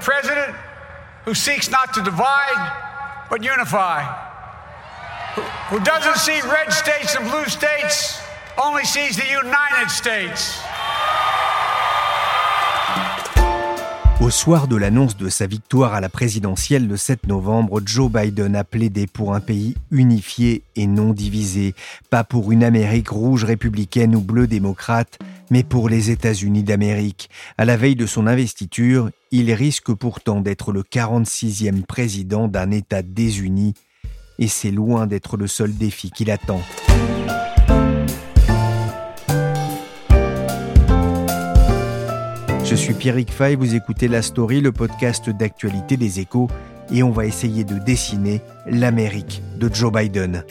president who seeks not to divide, but unify. Who, doesn't see red states and blue states, only sees the United States. Au soir de l'annonce de sa victoire à la présidentielle le 7 novembre, Joe Biden a plaidé pour un pays unifié et non divisé, pas pour une Amérique rouge républicaine ou bleue démocrate, mais pour les États-Unis d'Amérique. À la veille de son investiture, il risque pourtant d'être le 46e président d'un État désuni, et c'est loin d'être le seul défi qui l'attend. Je suis Pierrick Fay, vous écoutez La Story, le podcast d'actualité des échos, et on va essayer de dessiner l'Amérique de Joe Biden.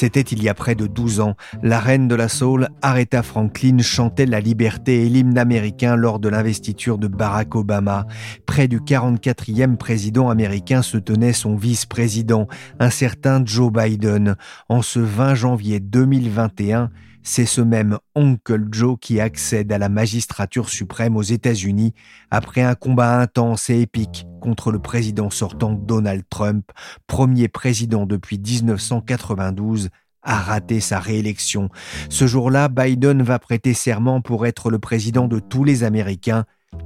C'était il y a près de 12 ans. La reine de la soul, Aretha Franklin, chantait la liberté et l'hymne américain lors de l'investiture de Barack Obama. Près du 44e président américain se tenait son vice-président, un certain Joe Biden. En ce 20 janvier 2021, c'est ce même Uncle Joe qui accède à la magistrature suprême aux États-Unis après un combat intense et épique contre le président sortant Donald Trump, premier président depuis 1992 à rater sa réélection. Ce jour-là, Biden va prêter serment pour être le président de tous les Américains,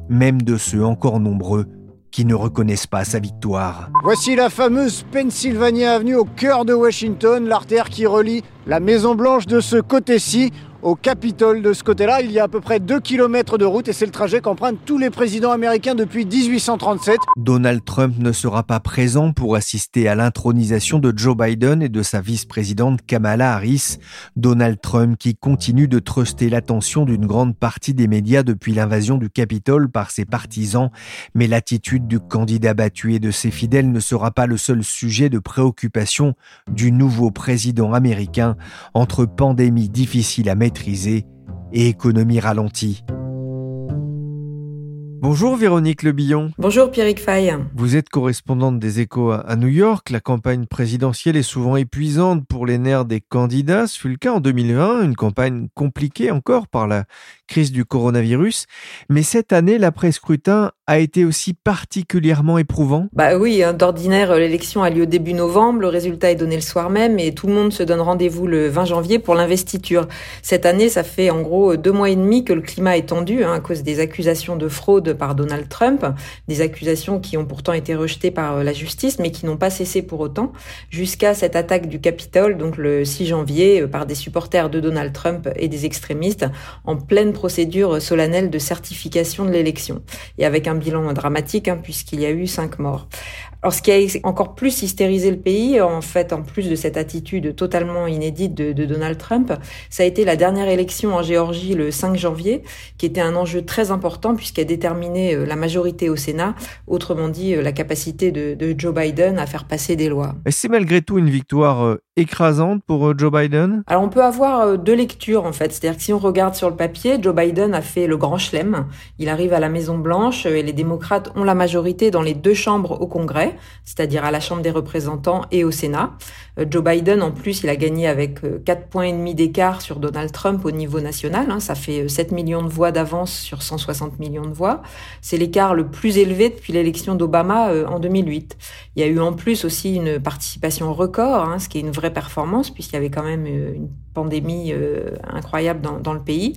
même de ceux encore nombreux qui ne reconnaissent pas sa victoire. Voici la fameuse Pennsylvania Avenue au cœur de Washington, l'artère qui relie la Maison Blanche de ce côté-ci au Capitole de ce côté-là. Il y a à peu près 2 km de route et c'est le trajet qu'empruntent tous les présidents américains depuis 1837. Donald Trump ne sera pas présent pour assister à l'intronisation de Joe Biden et de sa vice-présidente Kamala Harris. Donald Trump qui continue de truster l'attention d'une grande partie des médias depuis l'invasion du Capitole par ses partisans. Mais l'attitude du candidat battu et de ses fidèles ne sera pas le seul sujet de préoccupation du nouveau président américain entre pandémie difficile à et économie ralentie. Bonjour Véronique Lebillon. Bonjour Pierrick Fay. Vous êtes correspondante des échos à New York. La campagne présidentielle est souvent épuisante pour les nerfs des candidats. Ce fut le cas en 2020, une campagne compliquée encore par la crise du coronavirus. Mais cette année, l'après-scrutin a été aussi particulièrement éprouvant. Bah oui, hein, d'ordinaire, l'élection a lieu début novembre, le résultat est donné le soir même et tout le monde se donne rendez-vous le 20 janvier pour l'investiture. Cette année, ça fait en gros deux mois et demi que le climat est tendu hein, à cause des accusations de fraude par Donald Trump, des accusations qui ont pourtant été rejetées par la justice mais qui n'ont pas cessé pour autant jusqu'à cette attaque du Capitole, donc le 6 janvier, par des supporters de Donald Trump et des extrémistes en pleine procédure solennelle de certification de l'élection et avec un bilan dramatique hein, puisqu'il y a eu cinq morts. Alors, ce qui a encore plus hystérisé le pays, en fait, en plus de cette attitude totalement inédite de, de, Donald Trump, ça a été la dernière élection en Géorgie le 5 janvier, qui était un enjeu très important puisqu'elle déterminait la majorité au Sénat, autrement dit la capacité de, de Joe Biden à faire passer des lois. C'est malgré tout une victoire écrasante pour Joe Biden? Alors, on peut avoir deux lectures, en fait. C'est-à-dire que si on regarde sur le papier, Joe Biden a fait le grand chelem. Il arrive à la Maison-Blanche et les démocrates ont la majorité dans les deux chambres au Congrès c'est-à-dire à la Chambre des représentants et au Sénat. Joe Biden, en plus, il a gagné avec 4 points et demi d'écart sur Donald Trump au niveau national. Hein. Ça fait 7 millions de voix d'avance sur 160 millions de voix. C'est l'écart le plus élevé depuis l'élection d'Obama en 2008. Il y a eu en plus aussi une participation record, hein, ce qui est une vraie performance puisqu'il y avait quand même une pandémie incroyable dans, dans, le pays.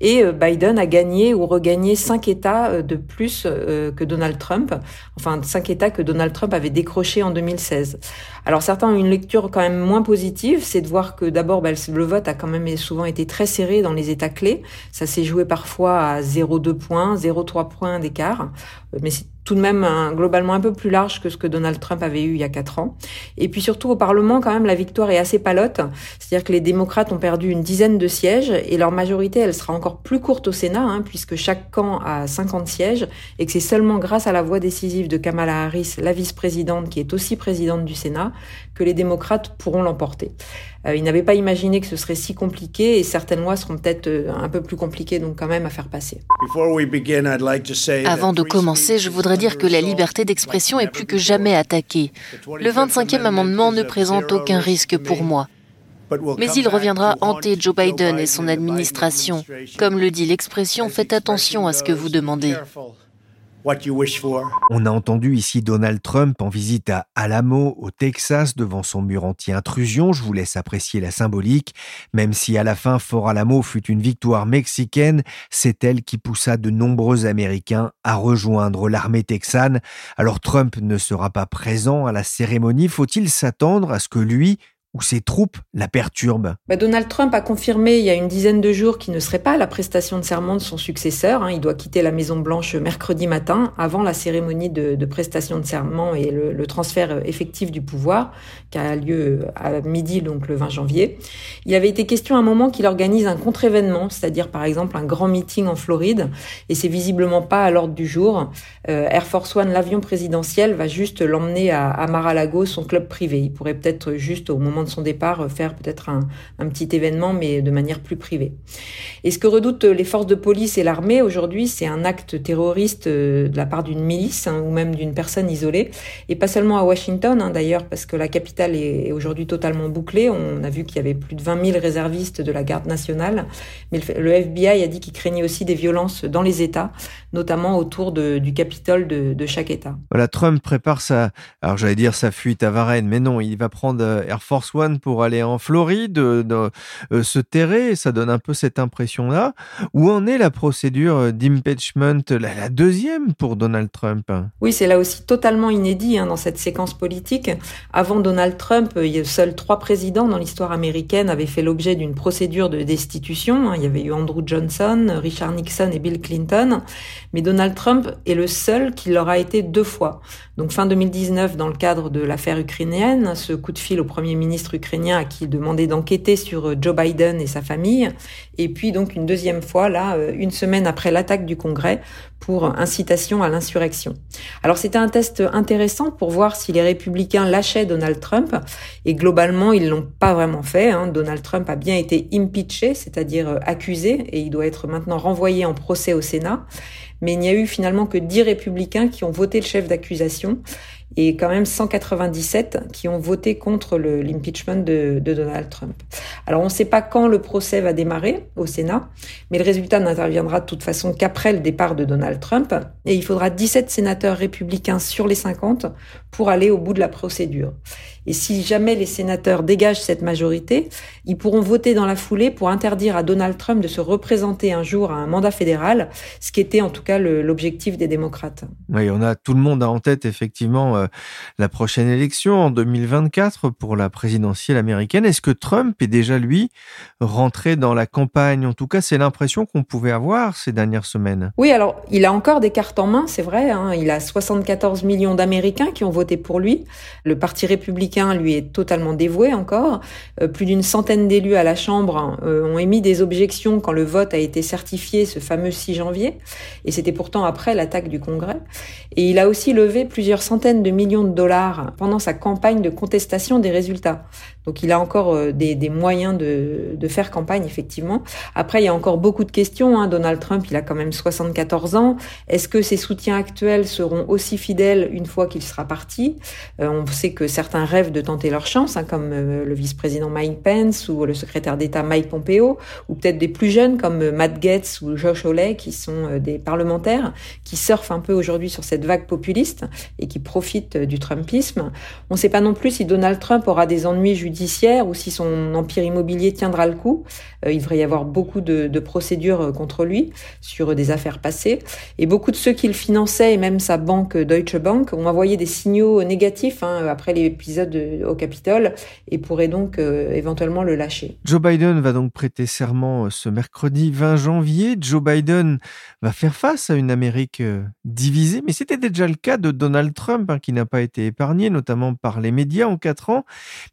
Et Biden a gagné ou regagné cinq États de plus que Donald Trump, enfin cinq États que Donald Trump avait décrochés en 2016. Alors certains ont une lecture quand même moins positive, c'est de voir que d'abord bah, le vote a quand même souvent été très serré dans les États clés. Ça s'est joué parfois à 0,2 points, 0,3 points d'écart, mais c'est tout de même globalement un peu plus large que ce que Donald Trump avait eu il y a quatre ans. Et puis surtout au Parlement, quand même, la victoire est assez palote. C'est-à-dire que les démocrates ont perdu une dizaine de sièges et leur majorité, elle sera encore plus courte au Sénat, hein, puisque chaque camp a 50 sièges et que c'est seulement grâce à la voix décisive de Kamala Harris, la vice-présidente, qui est aussi présidente du Sénat, que les démocrates pourront l'emporter. Euh, ils n'avaient pas imaginé que ce serait si compliqué et certaines lois seront peut-être euh, un peu plus compliquées, donc quand même à faire passer. Avant de commencer, je voudrais dire que la liberté d'expression est plus que jamais attaquée. Le 25e amendement ne présente aucun risque pour moi. Mais il reviendra hanter Joe Biden et son administration. Comme le dit l'expression, faites attention à ce que vous demandez. On a entendu ici Donald Trump en visite à Alamo, au Texas, devant son mur anti-intrusion. Je vous laisse apprécier la symbolique. Même si à la fin, Fort Alamo fut une victoire mexicaine, c'est elle qui poussa de nombreux Américains à rejoindre l'armée texane. Alors Trump ne sera pas présent à la cérémonie. Faut-il s'attendre à ce que lui ou ses troupes la perturbent. Bah, Donald Trump a confirmé il y a une dizaine de jours qu'il ne serait pas à la prestation de serment de son successeur. Hein. Il doit quitter la Maison Blanche mercredi matin, avant la cérémonie de, prestation de serment et le, transfert effectif du pouvoir, qui a lieu à midi, donc le 20 janvier. Il avait été question à un moment qu'il organise un contre-événement, c'est-à-dire par exemple un grand meeting en Floride, et c'est visiblement pas à l'ordre du jour. Euh, Air Force One, l'avion présidentiel, va juste l'emmener à, à Mar-a-Lago, son club privé. Il pourrait peut-être juste au moment de son départ, euh, faire peut-être un, petit événement, mais de manière plus privée. Et ce que redoutent les forces de police et l'armée aujourd'hui, c'est un acte terroriste euh, de la part d'une milice hein, ou même d'une personne isolée, et pas seulement à Washington hein, d'ailleurs, parce que la capitale est, aujourd'hui totalement bouclée. On a vu qu'il y avait plus de 20 000 réservistes de la garde nationale, mais le, FBI a dit qu'il craignait aussi des violences dans les États, notamment autour du Capitole de, chaque État. Voilà, Trump prépare sa, alors j'allais dire sa fuite à Varennes, mais non, il va prendre euh, Air Force Pour aller en Floride, euh, se terrer, ça donne un peu cette impression-là. Où en est la procédure euh, d'impeachment, la, deuxième pour Donald Trump Oui, c'est là aussi totalement inédit hein, dans cette séquence politique. Avant Donald Trump, a seuls trois présidents dans l'histoire américaine avaient fait l'objet d'une procédure de destitution. Hein. Il y avait eu Andrew Johnson, Richard Nixon et Bill Clinton. Mais Donald Trump est le seul qui l'aura été deux fois. Donc fin 2019, dans le cadre de l'affaire ukrainienne, ce coup de fil au Premier ministre ukrainien à qui il demandait d'enquêter sur euh, Joe Biden et sa famille. Et puis donc une deuxième fois, là, euh, une semaine après l'attaque du Congrès, pour incitation à l'insurrection. Alors c'était un test intéressant pour voir si les républicains lâchaient Donald Trump. Et globalement, ils l'ont pas vraiment fait. Hein. Donald Trump a bien été impeaché, c'est-à-dire euh, accusé, et il doit être maintenant renvoyé en procès au Sénat. Mais il n'y a eu finalement que 10 républicains qui ont voté le chef d'accusation et quand même 197 qui ont voté contre l'impeachment de, Donald Trump. Alors on ne sait pas quand le procès va démarrer au Sénat, mais le résultat n'interviendra de toute façon qu'après le départ de Donald Trump, et il faudra 17 sénateurs républicains sur les 50 pour aller au bout de la procédure. Et si jamais les sénateurs dégagent cette majorité, ils pourront voter dans la foulée pour interdire à Donald Trump de se représenter un jour à un mandat fédéral, ce qui était en tout cas l'objectif des démocrates. Oui, on a tout le monde a en tête effectivement euh, la prochaine élection en 2024 pour la présidentielle américaine. Est-ce que Trump est déjà lui rentré dans la campagne? En tout cas, c'est l'impression qu'on pouvait avoir ces dernières semaines. Oui, alors il a encore des cartes en main, c'est vrai. Hein. il a 74 millions d'Américains qui ont voté pour lui. Le Parti républicain lui est totalement dévoué encore. Euh, plus d'une centaine d'élus à la Chambre euh, ont émis des objections quand le vote a été certifié ce fameux 6 janvier, et c'était pourtant après l'attaque du Congrès. Et il a aussi levé plusieurs centaines de millions de dollars pendant sa campagne de contestation des résultats. Donc il a encore euh, des, moyens de, de, faire campagne, effectivement. Après, il y a encore beaucoup de questions. Hein. Donald Trump, il a quand même 74 ans. Est-ce que ses soutiens actuels seront aussi fidèles une fois qu'il sera parti? On sait que certains rêvent de tenter leur chance, hein, comme euh, le vice-président Mike Pence ou le secrétaire d'État Mike Pompeo, ou peut-être des plus jeunes comme euh, Matt Gaetz ou Josh Hawley, qui sont euh, des parlementaires qui surfent un peu aujourd'hui sur cette vague populiste et qui profitent du Trumpisme. On ne sait pas non plus si Donald Trump aura des ennuis judiciaires ou si son empire immobilier tiendra le coup. il devrait y avoir beaucoup de, de, procédures contre lui sur des affaires passées. Et beaucoup de ceux qui le finançaient, et même sa banque Deutsche Bank, ont envoyé des signaux négatifs hein, après l'épisode au Capitole et pourraient donc éventuellement le lâcher. Joe Biden va donc prêter serment ce mercredi 20 janvier. Joe Biden va faire face à une Amérique euh, divisée, mais c'était déjà le cas de Donald Trump, hein, qui n'a pas été épargné, notamment par les médias en quatre ans.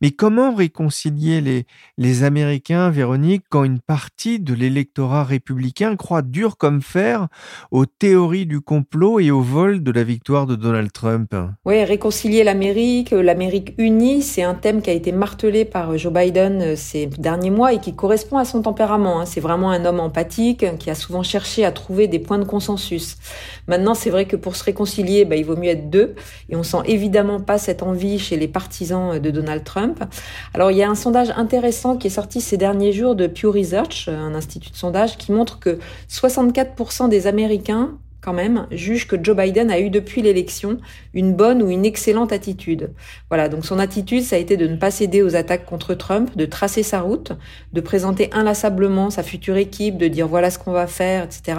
Mais comment réconcilier les, les Américains, Véronique, quand une partie de l'électorat républicain croit dur comme fer aux théories du complot et au vol de la victoire de Donald Trump? Oui, réconcilier l'Amérique, l'Amérique unie, c'est un thème qui a été martelé par Joe Biden euh, ces derniers mois et qui correspond à son tempérament. Hein. C'est vraiment un homme empathique qui a souvent cherché à trouver des points de consensus. Maintenant, c'est vrai que pour se réconcilier, bah, il vaut mieux être deux. Et on sent évidemment pas cette envie chez les partisans de Donald Trump. Alors, il y a un sondage intéressant qui est sorti ces derniers jours de Pew Research, un institut de sondage, qui montre que 64% des Américains quand même, juge que Joe Biden a eu depuis l'élection une bonne ou une excellente attitude. Voilà, donc son attitude, ça a été de ne pas céder aux attaques contre Trump, de tracer sa route, de présenter inlassablement sa future équipe, de dire voilà ce qu'on va faire, etc.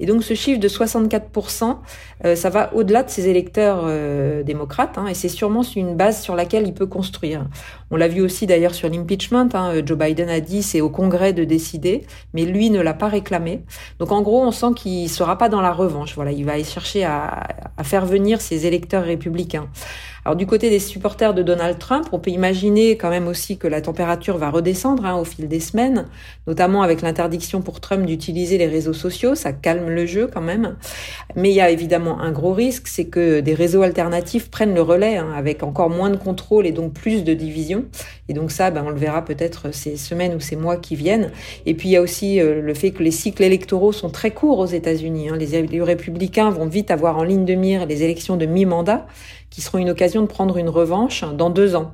Et donc ce chiffre de 64%, euh, ça va au-delà de ses électeurs euh, démocrates, hein, et c'est sûrement une base sur laquelle il peut construire. On l'a vu aussi d'ailleurs sur l'impeachment, hein, Joe Biden a dit c'est au Congrès de décider, mais lui ne l'a pas réclamé. Donc en gros, on sent qu'il sera pas dans la revanche voilà, il va chercher à faire venir ses électeurs républicains. Alors du côté des supporters de Donald Trump, on peut imaginer quand même aussi que la température va redescendre hein, au fil des semaines, notamment avec l'interdiction pour Trump d'utiliser les réseaux sociaux, ça calme le jeu quand même. Mais il y a évidemment un gros risque, c'est que des réseaux alternatifs prennent le relais hein, avec encore moins de contrôle et donc plus de division. Et donc ça, ben, on le verra peut-être ces semaines ou ces mois qui viennent. Et puis il y a aussi euh, le fait que les cycles électoraux sont très courts aux États-Unis. Hein. Les, républicains vont vite avoir en ligne de mire les élections de mi-mandat qui seront une occasion de prendre une revanche dans deux ans.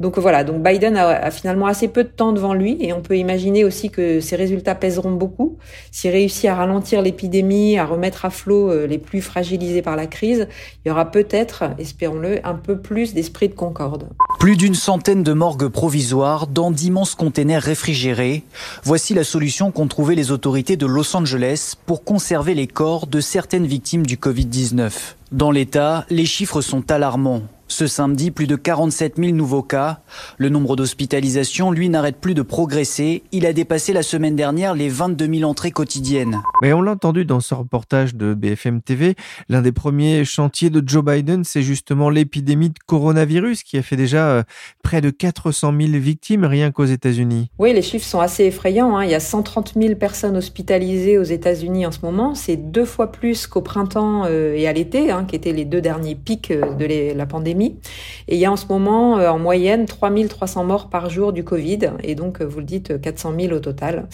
Donc voilà, donc Biden a, finalement assez peu de temps devant lui et on peut imaginer aussi que ses résultats pèseront beaucoup. S'il réussit à ralentir l'épidémie, à remettre à flot euh, les plus fragilisés par la crise, il y aura peut-être, espérons-le, un peu plus d'esprit de concorde. Plus d'une centaine de morgues provisoires dans d'immenses containers réfrigérés. Voici la solution qu'ont trouvé les autorités de Los Angeles pour conserver les corps de certaines victimes du Covid-19. Dans l'État, les chiffres sont alarmants. Ce samedi, plus de 47 000 nouveaux cas. Le nombre d'hospitalisations, lui, n'arrête plus de progresser. Il a dépassé la semaine dernière les 22 000 entrées quotidiennes. Mais on l'a entendu dans ce reportage de BFM TV, l'un des premiers chantiers de Joe Biden, c'est justement l'épidémie de coronavirus qui a fait déjà euh, près de 400 000 victimes rien qu'aux États-Unis. Oui, les chiffres sont assez effrayants. Hein. Il y a 130 000 personnes hospitalisées aux États-Unis en ce moment. C'est deux fois plus qu'au printemps euh, et à l'été, hein, qui étaient les deux derniers pics euh, de la pandémie. Et il y a en ce moment, euh, en moyenne, 3300 morts par jour du Covid. Et donc, euh, vous le dites, 400 000 au total.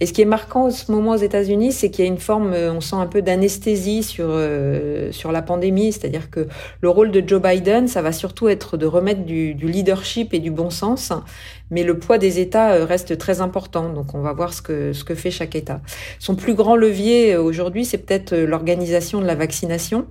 Et ce qui est marquant en ce moment aux États-Unis, c'est qu'il y a une forme, euh, on sent un peu d'anesthésie sur, sur la pandémie. C'est-à-dire que le rôle de Joe Biden, ça va surtout être de remettre du, du leadership et du bon sens. Mais le poids des États reste très important. Donc, on va voir ce que, ce que fait chaque État. Son plus grand levier aujourd'hui, c'est peut-être l'organisation de la vaccination.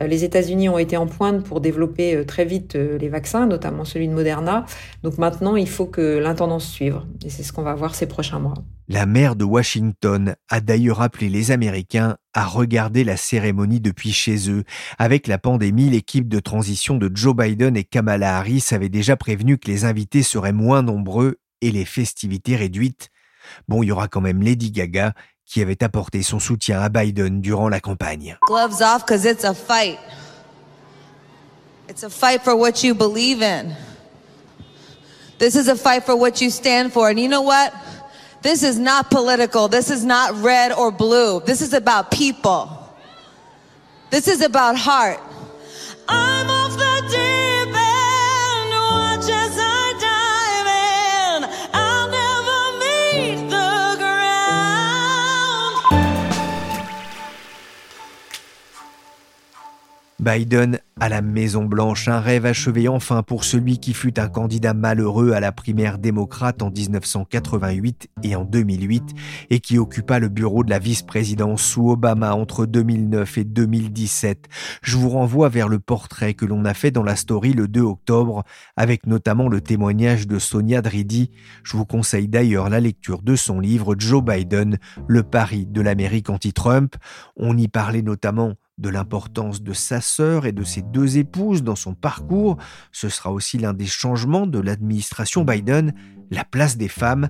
Euh, les États-Unis ont été en pointe pour développer euh, très vite euh, les vaccins, notamment celui de Moderna. Donc maintenant, il faut que l'intendance suive. Et c'est ce qu'on va voir ces prochains mois. La maire de Washington a d'ailleurs appelé les Américains à regarder la cérémonie depuis chez eux. Avec la pandémie, l'équipe de transition de Joe Biden et Kamala Harris avait déjà prévenu que les invités seraient moins nombreux et les festivités réduites. Bon, il y aura quand même Lady Gaga qui avait apporté son soutien à Biden durant la campagne. Gloves off because it's a fight. It's a fight for what you believe in. This is a fight for what you stand for. And you know what? This is not political. This is not red or blue. This is about people. This is about heart. I'm Biden à la Maison Blanche, un rêve achevé enfin pour celui qui fut un candidat malheureux à la primaire démocrate en 1988 et en 2008 et qui occupa le bureau de la vice-présidence sous Obama entre 2009 et 2017. Je vous renvoie vers le portrait que l'on a fait dans la story le 2 octobre avec notamment le témoignage de Sonia Dridi. Je vous conseille d'ailleurs la lecture de son livre Joe Biden, le pari de l'Amérique anti-Trump. On y parlait notamment de l'importance de sa sœur et de ses deux épouses dans son parcours. Ce sera aussi l'un des changements de l'administration Biden, la place des femmes.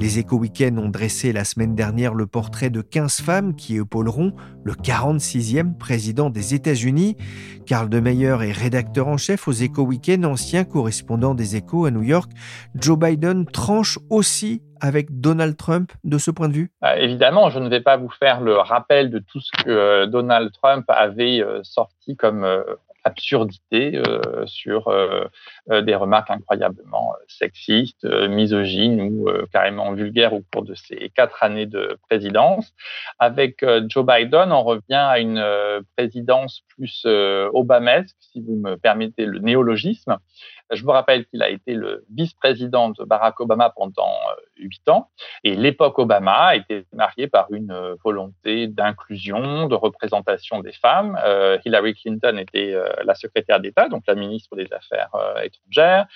Les Éco-Weekends ont dressé la semaine dernière le portrait de 15 femmes qui épauleront le 46e président des États-Unis. Karl de Meyer est rédacteur en chef aux Éco-Weekends, ancien correspondant des Échos à New York. Joe Biden tranche aussi avec Donald Trump de ce point de vue? Bah, Évidemment, je ne vais pas vous faire le rappel de tout ce que euh, Donald Trump avait euh, sorti comme euh, absurdité euh, sur euh, euh, des remarques incroyablement sexistes, misogynes ou carrément vulgaires au cours de ces quatre années de présidence. Avec Joe Biden, on revient à une présidence plus obamesque, si vous me permettez le néologisme, je vous rappelle qu'il a été le vice-président de Barack Obama pendant euh, huit ans. Et l'époque Obama été marquée par une euh, volonté d'inclusion, de représentation des femmes. Euh, Hillary Clinton était la secrétaire d'État, donc la ministre des Affaires étrangères.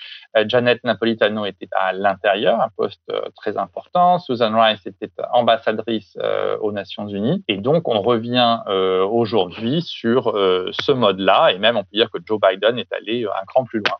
Janet Napolitano était à l'intérieur, un poste très important. Susan Rice était ambassadrice aux Nations Unies. Et donc, on revient aujourd'hui sur ce mode-là. Et même, on peut dire que Joe Biden est allé un cran plus loin.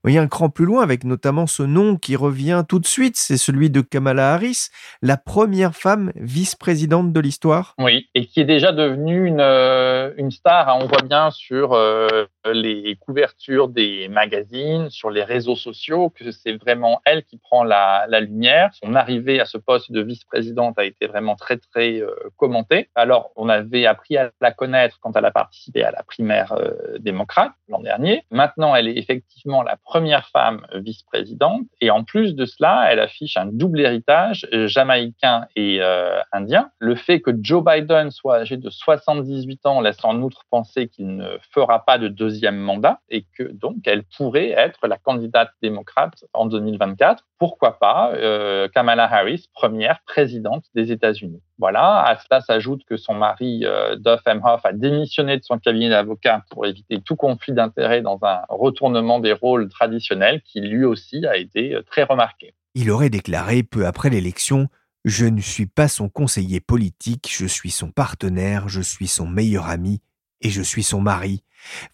Plus loin avec notamment ce nom qui revient tout de suite, c'est celui de Kamala Harris, la première femme vice-présidente de l'histoire. Oui, et qui est déjà devenue une, euh, une star. Hein. On voit bien sur euh, les couvertures des magazines, sur les réseaux sociaux, que c'est vraiment elle qui prend la, lumière. Son arrivée à ce poste de vice-présidente a été vraiment très, très euh, commentée. Alors, on avait appris à la connaître quand elle a participé à la primaire démocrate l'an dernier. Maintenant, elle est effectivement la première femme vice-présidente. Et en plus de cela, elle affiche un double héritage euh, jamaïcain et euh, indien. Le fait que Joe Biden soit âgé de 78 ans laisse en outre penser qu'il ne fera pas de deuxième mandat et que donc elle pourrait être la candidate démocrate en 2024. Pourquoi pas euh, Kamala Harris, première présidente des États-Unis. Voilà, à cela s'ajoute que son mari, euh, Duff Emhoff, a démissionné de son cabinet d'avocat pour éviter tout conflit d'intérêts dans un retournement des rôles traditionnels qui lui aussi a été euh, très remarqué. Il aurait déclaré peu après l'élection Je ne suis pas son conseiller politique, je suis son partenaire, je suis son meilleur ami et je suis son mari.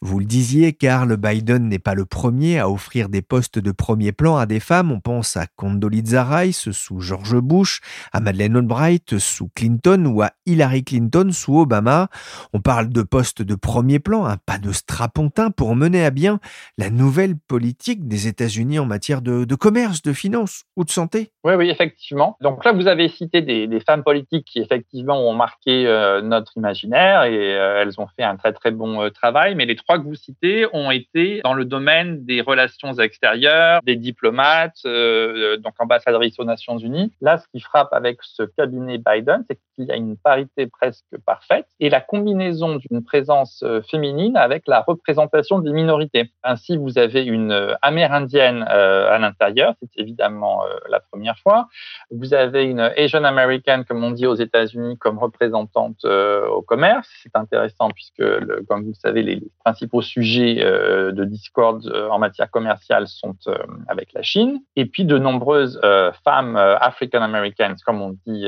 Vous le disiez, Karl Biden n'est pas le premier à offrir des postes de premier plan à des femmes. On pense à Condoleezza Rice sous George Bush, à Madeleine Albright sous Clinton ou à Hillary Clinton sous Obama. On parle de postes de premier plan, un pas de strapontin pour mener à bien la nouvelle politique des États-Unis en matière de, commerce, de finance ou de santé. Oui, oui, effectivement. Donc là, vous avez cité des, femmes politiques qui effectivement ont marqué euh, notre imaginaire et euh, elles ont fait un très très bon euh, travail mais les trois que vous citez ont été dans le domaine des relations extérieures, des diplomates, euh, donc ambassadrices aux Nations Unies. Là, ce qui frappe avec ce cabinet Biden, c'est qu'il y a une parité presque parfaite et la combinaison d'une présence euh, féminine avec la représentation des minorités. Ainsi, vous avez une euh, amérindienne à l'intérieur, c'est évidemment la première fois. Vous avez une Asian American, comme on dit aux États-Unis, comme représentante au commerce. C'est intéressant puisque, comme vous le savez, les, principaux sujets euh, de discorde euh, en matière commerciale sont euh, avec la Chine. Et puis de nombreuses femmes African Americans, comme on dit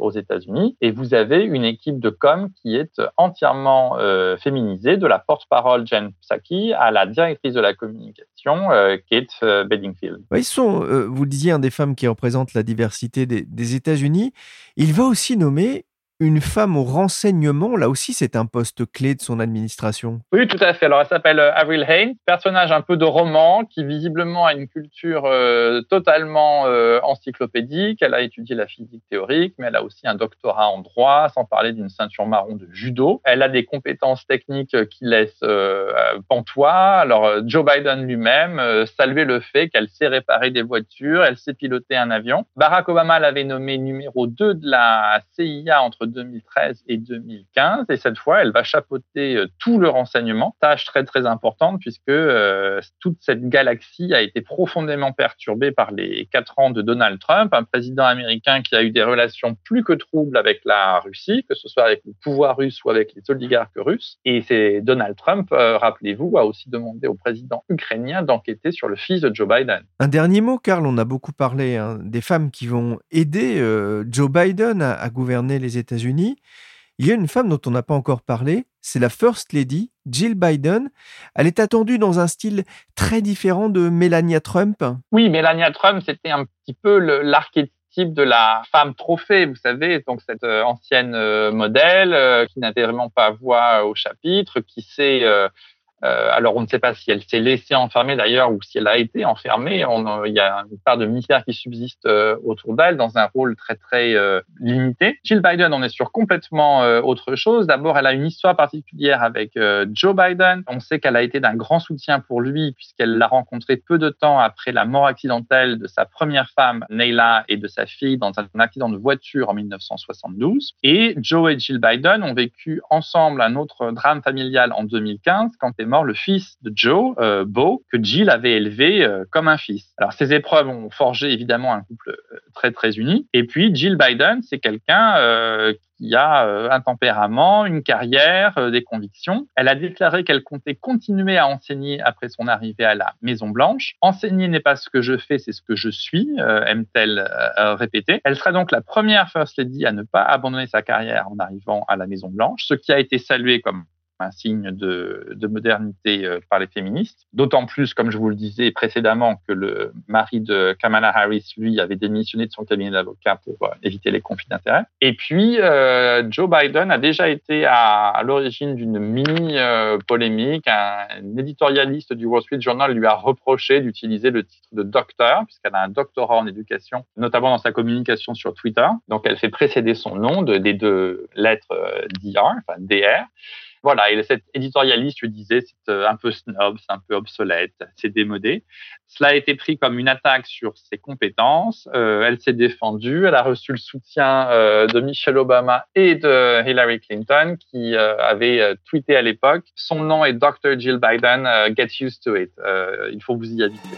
aux États-Unis. Et vous avez une équipe de com qui est entièrement féminisée, de la porte-parole Jen Psaki à la directrice de la communication Kate Bedingfield. Ils sont, vous le disiez, un des femmes qui représentent la diversité des États-Unis. Il va aussi nommer une femme au renseignement, là aussi, c'est un poste clé de son administration. Oui, tout à fait. Alors, elle s'appelle euh, Avril Haines, personnage un peu de roman qui visiblement a une culture euh, totalement euh, encyclopédique. Elle a étudié la physique théorique, mais elle a aussi un doctorat en droit, sans parler d'une ceinture marron de judo. Elle a des compétences techniques qui laissent pantois. Alors, Joe Biden lui-même saluait le fait qu'elle sait réparer des voitures, elle sait piloter un avion. Barack Obama l'avait nommée numéro 2 de la CIA entre 2013 et 2015. Et cette fois, elle va chapeauter euh, tout le renseignement, tâche très très importante puisque euh, toute cette galaxie a été profondément perturbée par les quatre ans de Donald Trump, un président américain qui a eu des relations plus que troubles avec la Russie, que ce soit avec le pouvoir russe ou avec les oligarques russes. Et c'est Donald Trump, rappelez-vous, a aussi demandé au président ukrainien d'enquêter sur le fils de Joe Biden. Un dernier mot, Karl, on a beaucoup parlé hein, des femmes qui vont aider Joe Biden à, gouverner les États-Unis. Il y a une femme dont on n'a pas encore parlé, c'est la First Lady, Jill Biden. Elle est attendue dans un style très différent de Melania Trump. Oui, Melania Trump, c'était un petit peu l'archétype de la femme trophée, vous savez, donc cette euh, ancienne euh, modèle euh, qui n'avait vraiment pas voix au chapitre, qui sait euh, alors, on ne sait pas si elle s'est laissée enfermer d'ailleurs ou si elle a été enfermée. On, il y a une part de mystère qui subsiste euh, autour d'elle dans un rôle très très euh, limité. Jill Biden, on est sur complètement autre chose. D'abord, elle a une histoire particulière avec Joe Biden. On sait qu'elle a été d'un grand soutien pour lui puisqu'elle l'a rencontré peu de temps après la mort accidentelle de sa première femme, Neyla, et de sa fille dans un accident de voiture en 1972. Et Joe et Jill Biden ont vécu ensemble un autre drame familial en 2015 quand est le fils de Joe, euh, Beau, que Jill avait élevé euh, comme un fils. Alors ces épreuves ont forgé évidemment un couple euh, très très uni. Et puis Jill Biden, c'est quelqu'un euh, qui a un tempérament, une carrière, des convictions. Elle a déclaré qu'elle comptait continuer à enseigner après son arrivée à la Maison Blanche. Enseigner n'est pas ce que je fais, c'est ce que je suis, aime-t-elle répéter. Elle sera donc la première First Lady à ne pas abandonner sa carrière en arrivant à la Maison Blanche, ce qui a été salué comme un signe de, modernité euh, par les féministes. D'autant plus, comme je vous le disais précédemment, que le mari de Kamala Harris, lui, avait démissionné de son cabinet d'avocat pour euh, éviter les conflits d'intérêts. Et puis, euh, Joe Biden a déjà été à, l'origine d'une mini-polémique. Un, éditorialiste du Wall Street Journal lui a reproché d'utiliser le titre de docteur, puisqu'elle a un doctorat en éducation, notamment dans sa communication sur Twitter. Donc, elle fait précéder son nom de, des deux lettres DR, enfin DR. Voilà, et éditorialiste lui disait c'est euh, un peu snob, c'est un peu obsolète, c'est démodé. Cela a été pris comme une attaque sur ses compétences. Euh, elle s'est défendue. Elle a reçu le soutien euh, de Michelle Obama et de Hillary Clinton, qui avaient tweeté à l'époque son nom est Dr. Jill Biden. get used to it. il faut vous y habituer.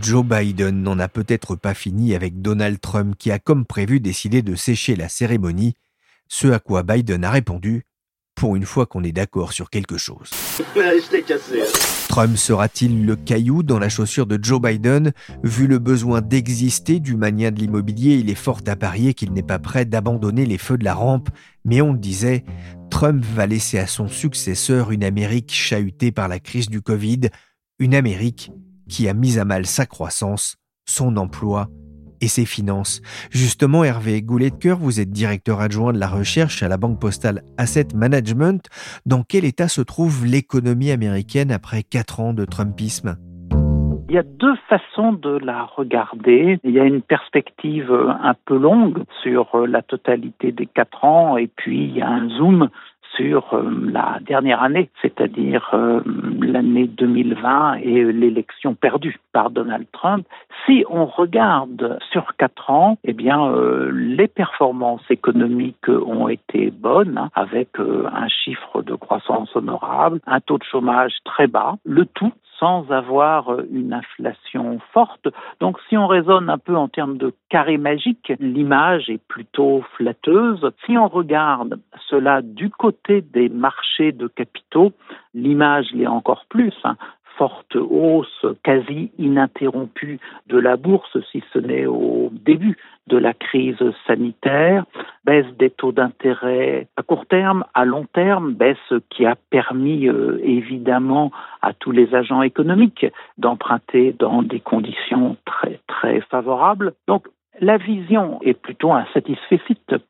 Joe Biden n'en a peut-être pas fini avec Donald Trump qui a comme prévu décidé de sécher la cérémonie, ce à quoi Biden a répondu pour une fois qu'on est d'accord sur quelque chose. Trump sera-t-il le caillou dans la chaussure de Joe Biden? Vu le besoin d'exister du mania de l'immobilier, il est fort à parier qu'il n'est pas prêt d'abandonner les feux de la rampe, mais on le disait, Trump va laisser à son successeur une Amérique chahutée par la crise du Covid, une Amérique qui a mis à mal sa croissance, son emploi et ses finances. Justement, Hervé Goulet de Cœur, vous êtes directeur adjoint de la recherche à la Banque Postale Asset Management. Dans quel état se trouve l'économie américaine après quatre ans de Trumpisme? Il y a deux façons de la regarder. Il y a une perspective un peu longue sur la totalité des quatre ans et puis il y a un zoom sur euh, la dernière année, c'est-à-dire euh, l'année 2020 et l'élection perdue par Donald Trump. Si on regarde sur quatre ans, eh bien, euh, les performances économiques ont été bonnes, hein, avec un chiffre de croissance honorable, un taux de chômage très bas, le tout sans avoir euh, une inflation forte. Donc si on raisonne un peu en termes de carré magique, l'image est plutôt flatteuse. Si on regarde cela du côté des marchés de capitaux, l'image l'est encore plus. Forte hausse quasi ininterrompue de la bourse, si ce n'est au début de la crise sanitaire, baisse des taux d'intérêt à court terme, à long terme, baisse qui a permis euh, évidemment à tous les agents économiques d'emprunter dans des conditions très très favorables. Donc la vision est plutôt un satisfait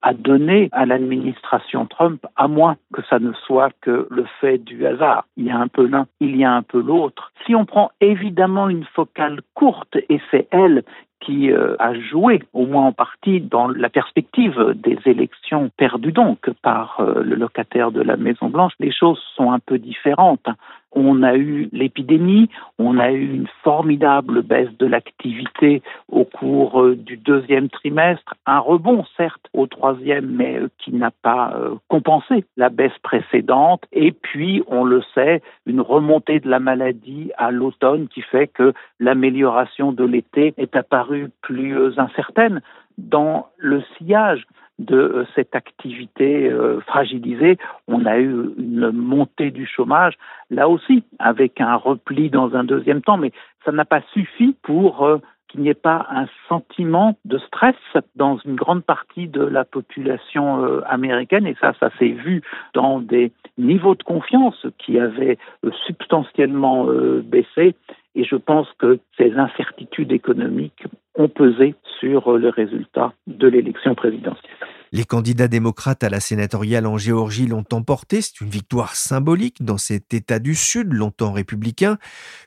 à donner à l'administration Trump, à moins que ça ne soit que le fait du hasard. Il y a un peu l'un, il y a un peu l'autre. Si on prend évidemment une focale courte, et c'est elle qui euh, a joué, au moins en partie, dans la perspective des élections perdues donc par euh, le locataire de la Maison Blanche, les choses sont un peu différentes. On a eu l'épidémie, on a eu une formidable baisse de l'activité au cours euh, du deuxième trimestre, un rebond certes au troisième, mais euh, qui n'a pas euh, compensé la baisse précédente, et puis on le sait, une remontée de la maladie à l'automne qui fait que l'amélioration de l'été est apparue plus incertaine. Dans le sillage de euh, cette activité euh, fragilisée. On a eu une montée du chômage, là aussi, avec un repli dans un deuxième temps, mais ça n'a pas suffi pour euh, qu'il n'y ait pas un sentiment de stress dans une grande partie de la population américaine. Et ça, ça s'est vu dans des niveaux de confiance qui avaient substantiellement baissé. Et je pense que ces incertitudes économiques ont pesé sur le résultat de l'élection présidentielle. Les candidats démocrates à la sénatoriale en Géorgie l'ont emporté. C'est une victoire symbolique dans cet État du Sud, longtemps républicain.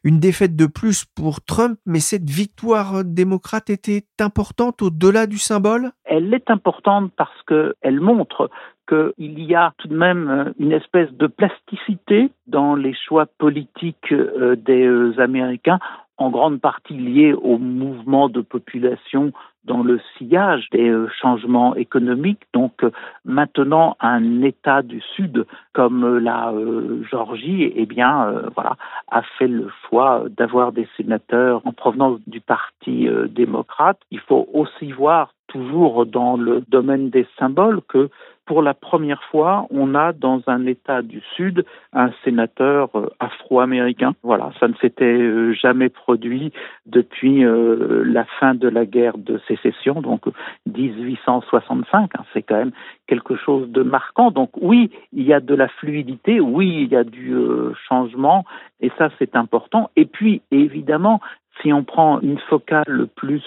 Une défaite de plus pour Trump, mais cette victoire démocrate était importante au-delà du symbole? Elle est importante parce qu'elle montre qu'il y a tout de même une espèce de plasticité dans les choix politiques euh, des euh, Américains en grande partie lié au mouvement de population dans le sillage des euh, changements économiques. Donc euh, maintenant, un État du Sud comme euh, la Georgie, eh bien, voilà, a fait le choix d'avoir des sénateurs en provenance du Parti démocrate. Il faut aussi voir toujours dans le domaine des symboles que pour la première fois, on a dans un État du Sud un sénateur euh, afro-américain. Voilà, ça ne s'était euh, jamais produit depuis euh, la fin de la guerre de sécession, donc 1865. Hein. c'est quand même quelque chose de marquant. Donc oui, il y a de la fluidité, oui, il y a du changement, et ça c'est important. Et puis évidemment, si on prend une focale plus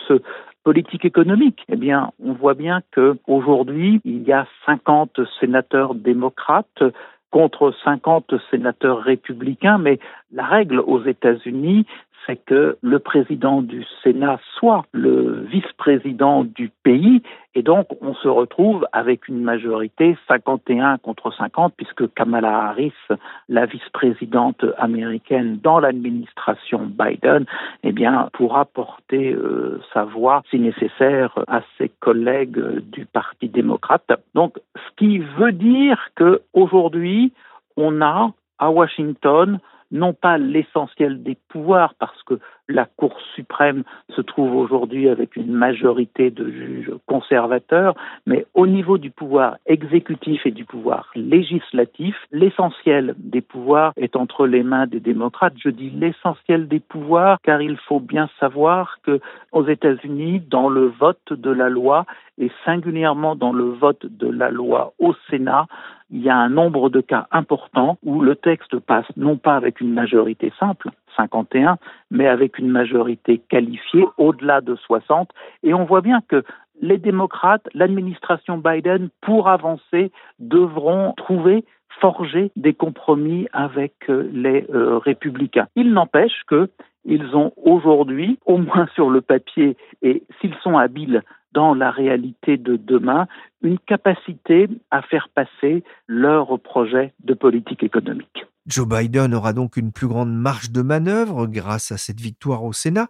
politique économique, eh bien, on voit bien qu'aujourd'hui, il y a 50 sénateurs démocrates contre 50 sénateurs républicains, mais la règle aux États-Unis, c'est que le président du Sénat soit le vice-président du pays et donc on se retrouve avec une majorité 51 contre 50 puisque Kamala Harris, la vice-présidente américaine dans l'administration Biden, eh bien pourra porter euh, sa voix si nécessaire à ses collègues du Parti démocrate. Donc ce qui veut dire que aujourd'hui on a à Washington non pas l'essentiel des pouvoirs, parce que la Cour suprême se trouve aujourd'hui avec une majorité de juges conservateurs, mais au niveau du pouvoir exécutif et du pouvoir législatif, l'essentiel des pouvoirs est entre les mains des démocrates. Je dis l'essentiel des pouvoirs car il faut bien savoir que aux États-Unis, dans le vote de la loi et singulièrement dans le vote de la loi au Sénat, il y a un nombre de cas importants où le texte passe non pas avec une majorité simple, 51, mais avec une majorité qualifiée au-delà de 60. Et on voit bien que les démocrates, l'administration Biden, pour avancer, devront trouver forger des compromis avec euh, les euh, républicains. Il n'empêche qu'ils ont aujourd'hui, au moins sur le papier, et s'ils sont habiles dans la réalité de demain, une capacité à faire passer leur projet de politique économique. Joe Biden aura donc une plus grande marge de manœuvre grâce à cette victoire au Sénat,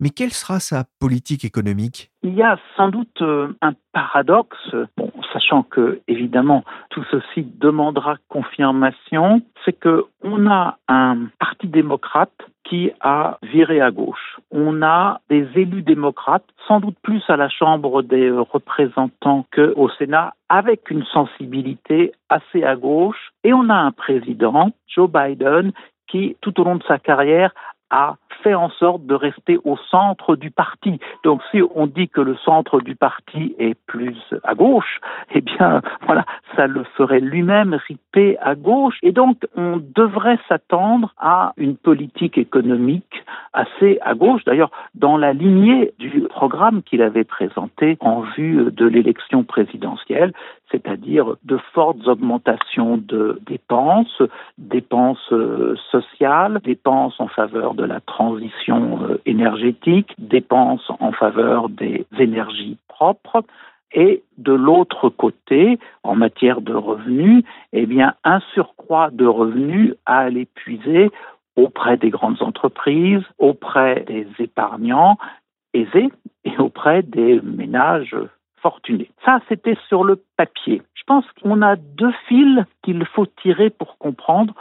mais quelle sera sa politique économique? Il y a sans doute euh, un paradoxe, sachant que évidemment tout ceci demandera confirmation, c'est que on a un parti démocrate qui a viré à gauche. On a des élus démocrates, sans doute plus à la Chambre des représentants qu'au Sénat, avec une sensibilité assez à gauche. Et on a un président, Joe Biden, qui, tout au long de sa carrière, a fait en sorte de rester au centre du parti. Donc si on dit que le centre du parti est plus à gauche, eh bien voilà, ça le ferait lui-même riper à gauche. Et donc on devrait s'attendre à une politique économique assez à gauche, d'ailleurs dans la lignée du programme qu'il avait présenté en vue de l'élection présidentielle, c'est-à-dire de fortes augmentations de dépenses, dépenses euh, sociales, dépenses en faveur de la transition euh, énergétique, dépenses en faveur des énergies propres, et de l'autre côté, en matière de revenus, eh bien, un surcroît de revenus à aller puiser auprès des grandes entreprises, auprès des épargnants aisés et auprès des ménages fortunés. Ça, c'était sur le papier. Je pense qu'on a deux fils qu'il faut tirer pour comprendre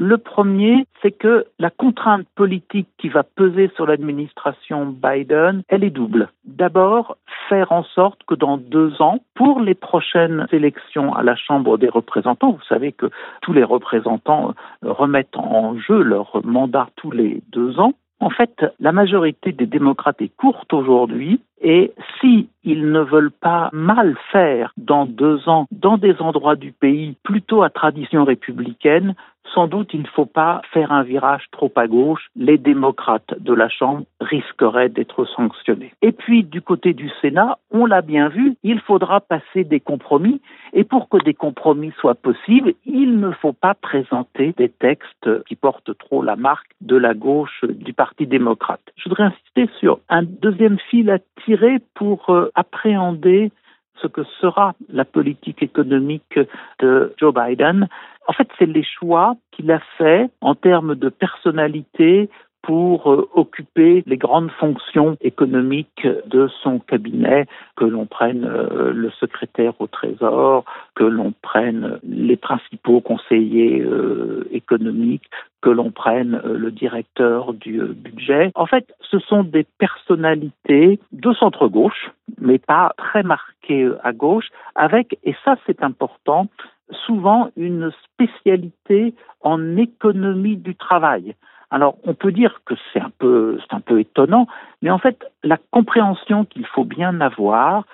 le premier, c'est que la contrainte politique qui va peser sur l'administration Biden, elle est double. D'abord, faire en sorte que dans deux ans, pour les prochaines élections à la Chambre des représentants, vous savez que tous les représentants remettent en jeu leur mandat tous les deux ans, en fait, la majorité des démocrates est courte aujourd'hui et si ne veulent pas mal faire dans deux ans dans des endroits du pays plutôt à tradition républicaine, sans doute il ne faut pas faire un virage trop à gauche. Les démocrates de la Chambre risqueraient d'être sanctionnés. Et puis du côté du Sénat, on l'a bien vu, il faudra passer des compromis. Et pour que des compromis soient possibles, il ne faut pas présenter des textes qui portent trop la marque de la gauche du Parti démocrate. Je voudrais insister sur un deuxième fil pour euh, appréhender ce que sera la politique économique de Joe Biden. En fait, c'est les choix qu'il a faits en termes de personnalité pour euh, occuper les grandes fonctions économiques de son cabinet, que l'on prenne euh, le secrétaire au Trésor, que l'on prenne les principaux conseillers euh, économiques, que l'on prenne le directeur du budget. En fait, ce sont des personnalités de centre-gauche, mais pas très marquées à gauche, avec, et ça c'est important, souvent une spécialité en économie du travail. Alors, on peut dire que c'est un peu, un peu étonnant, mais en fait, la compréhension qu'il faut bien avoir,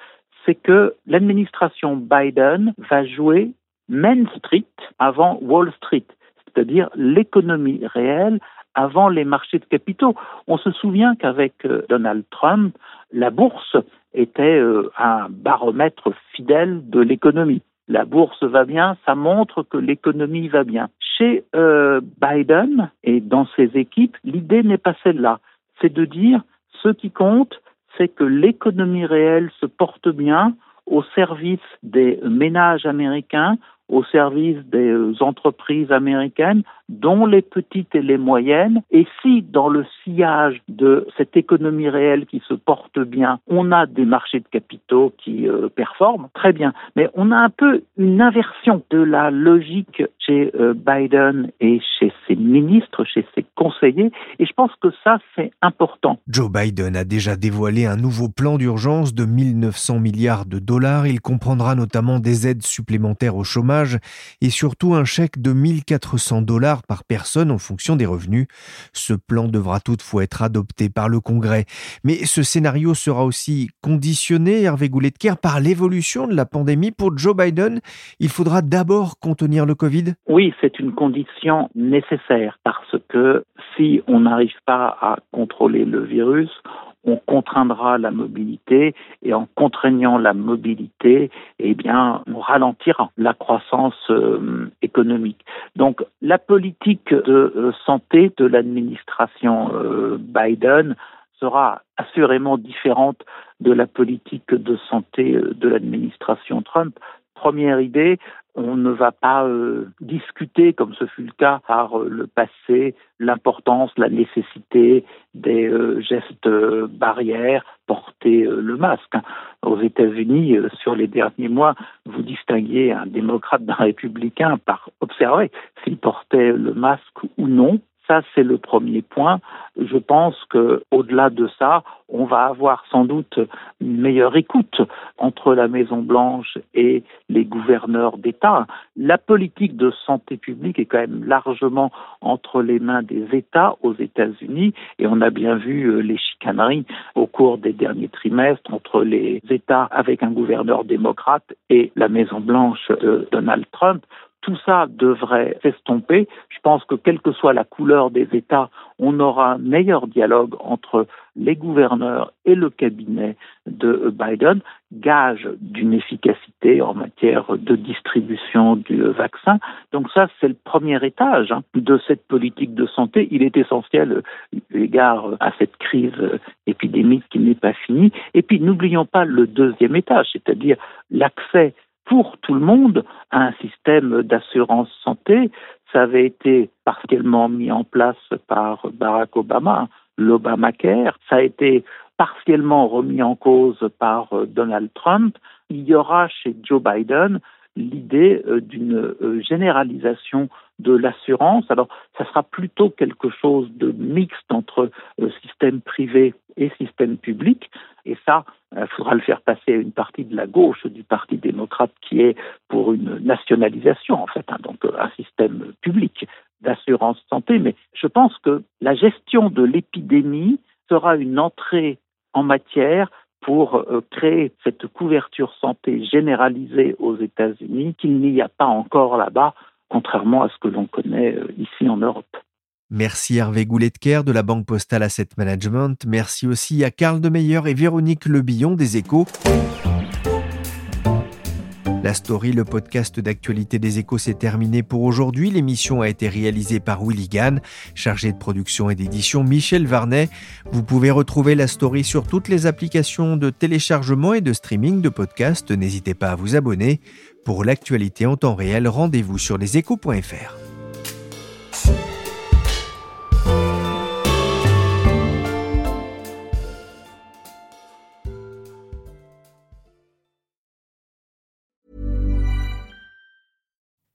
c'est que l'administration Biden va jouer Main Street avant Wall Street, c'est-à-dire l'économie réelle avant les marchés de capitaux. On se souvient qu'avec euh, Donald Trump, la bourse était euh, un baromètre fidèle de l'économie. La bourse va bien, ça montre que l'économie va bien. Chez euh, Biden et dans ses équipes, l'idée n'est pas celle-là. C'est de dire ce qui compte, c'est que l'économie réelle se porte bien au service des ménages américains, au service des euh, entreprises américaines, dont les petites et les moyennes. Et si dans le sillage de cette économie réelle qui se porte bien, on a des marchés de capitaux qui euh, performent, très bien. Mais on a un peu une inversion de la logique chez euh, Biden et chez ses ministres, chez ses conseillers. Et je pense que ça, c'est important. Joe Biden a déjà dévoilé un nouveau plan d'urgence de 1900 milliards de dollars. Il comprendra notamment des aides supplémentaires au chômage et surtout un chèque de 1400 dollars par personne en fonction des revenus. Ce plan devra toutefois être adopté par le Congrès. Mais ce scénario sera aussi conditionné, Hervé Goulet-de-Kerr, par l'évolution de la pandémie. Pour Joe Biden, il faudra d'abord contenir le Covid Oui, c'est une condition nécessaire parce que si on n'arrive pas à contrôler le virus, on contraindra la mobilité et en contraignant la mobilité, eh bien, on ralentira la croissance euh, économique. Donc, la politique de euh, santé de l'administration euh, Biden sera assurément différente de la politique de santé de l'administration Trump. Première idée, on ne va pas euh, discuter, comme ce fut le cas par euh, le passé, l'importance, la nécessité des euh, gestes barrières, porter le masque. Aux États-Unis, sur les derniers mois, vous distinguiez un démocrate d'un républicain par observer s'il portait le masque ou non. Ça, c'est le premier point. Je pense que, au-delà de ça, on va avoir sans doute une meilleure écoute entre la Maison Blanche et les gouverneurs d'État. La politique de santé publique est quand même largement entre les mains des États aux États-Unis et on a bien vu euh, les chicaneries au cours des derniers trimestres entre les États avec un gouverneur démocrate et la Maison Blanche de Donald Trump tout ça devrait s'estomper. Je pense que quelle que soit la couleur des États, on aura un meilleur dialogue entre les gouverneurs et le cabinet de Biden, gage d'une efficacité en matière de distribution du vaccin. Donc ça, c'est le premier étage hein, de cette politique de santé. Il est essentiel, égard à cette crise épidémique qui n'est pas finie. Et puis, n'oublions pas le deuxième étage, c'est-à-dire l'accès pour tout le monde un système d'assurance santé. Ça avait été partiellement mis en place par Barack Obama, l'Obamacare. Ça a été partiellement remis en cause par euh, Donald Trump. Il y aura chez Joe Biden l'idée euh, d'une euh, généralisation de l'assurance. Alors, ça sera plutôt quelque chose de mixte entre système privé et système public. Et ça, il faudra le faire passer à une partie de la gauche du Parti démocrate qui est pour une nationalisation, en fait, hein, donc un système public d'assurance santé. Mais je pense que la gestion de l'épidémie sera une entrée en matière pour euh, créer cette couverture santé généralisée aux États-Unis qu'il n'y a pas encore là-bas, contrairement à ce que l'on connaît euh, ici en Europe. Merci Hervé Gouletker de la Banque Postale Asset Management. Merci aussi à Karl Demeyer et Véronique Lebillon des Échos. La story, le podcast d'actualité des échos, s'est terminé pour aujourd'hui. L'émission a été réalisée par Willy Gann, chargé de production et d'édition Michel Varnet. Vous pouvez retrouver la story sur toutes les applications de téléchargement et de streaming de podcasts. N'hésitez pas à vous abonner. Pour l'actualité en temps réel, rendez-vous sur leséchos.fr.